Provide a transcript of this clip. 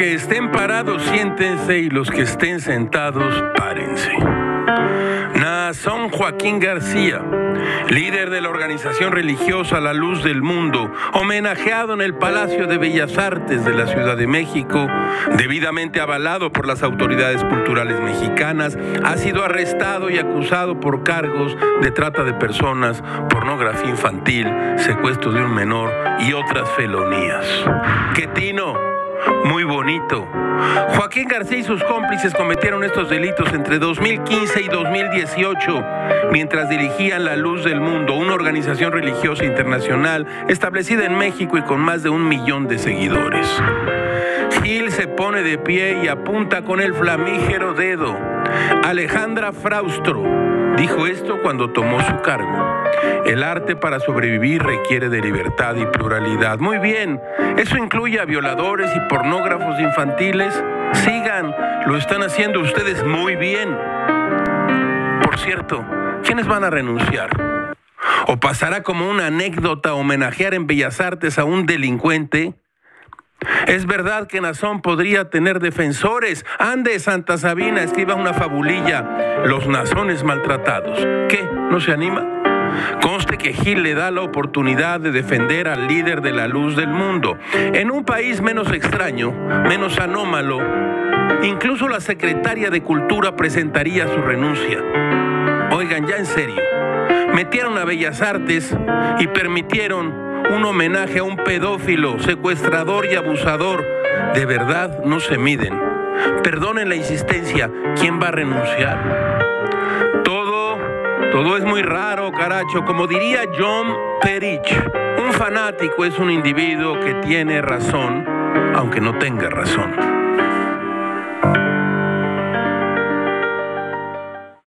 estén parados, siéntense y los que estén sentados, párense. Nazón Joaquín García, líder de la organización religiosa La Luz del Mundo, homenajeado en el Palacio de Bellas Artes de la Ciudad de México, debidamente avalado por las autoridades culturales mexicanas, ha sido arrestado y acusado por cargos de trata de personas, pornografía infantil, secuestro de un menor y otras felonías. Quetino muy bonito. Joaquín García y sus cómplices cometieron estos delitos entre 2015 y 2018 mientras dirigían La Luz del Mundo, una organización religiosa internacional establecida en México y con más de un millón de seguidores. Gil se pone de pie y apunta con el flamígero dedo. Alejandra Fraustro dijo esto cuando tomó su cargo. El arte para sobrevivir requiere de libertad y pluralidad. Muy bien, eso incluye a violadores y pornógrafos infantiles. Sigan, lo están haciendo ustedes muy bien. Por cierto, ¿quiénes van a renunciar? ¿O pasará como una anécdota homenajear en Bellas Artes a un delincuente? Es verdad que Nazón podría tener defensores. Ande, Santa Sabina, escriba una fabulilla. Los nazones maltratados. ¿Qué? ¿No se anima? Conste que Gil le da la oportunidad de defender al líder de la luz del mundo. En un país menos extraño, menos anómalo, incluso la secretaria de Cultura presentaría su renuncia. Oigan, ya en serio, metieron a Bellas Artes y permitieron un homenaje a un pedófilo, secuestrador y abusador. De verdad, no se miden. Perdonen la insistencia, ¿quién va a renunciar? Todo es muy raro, caracho. Como diría John Perich, un fanático es un individuo que tiene razón, aunque no tenga razón.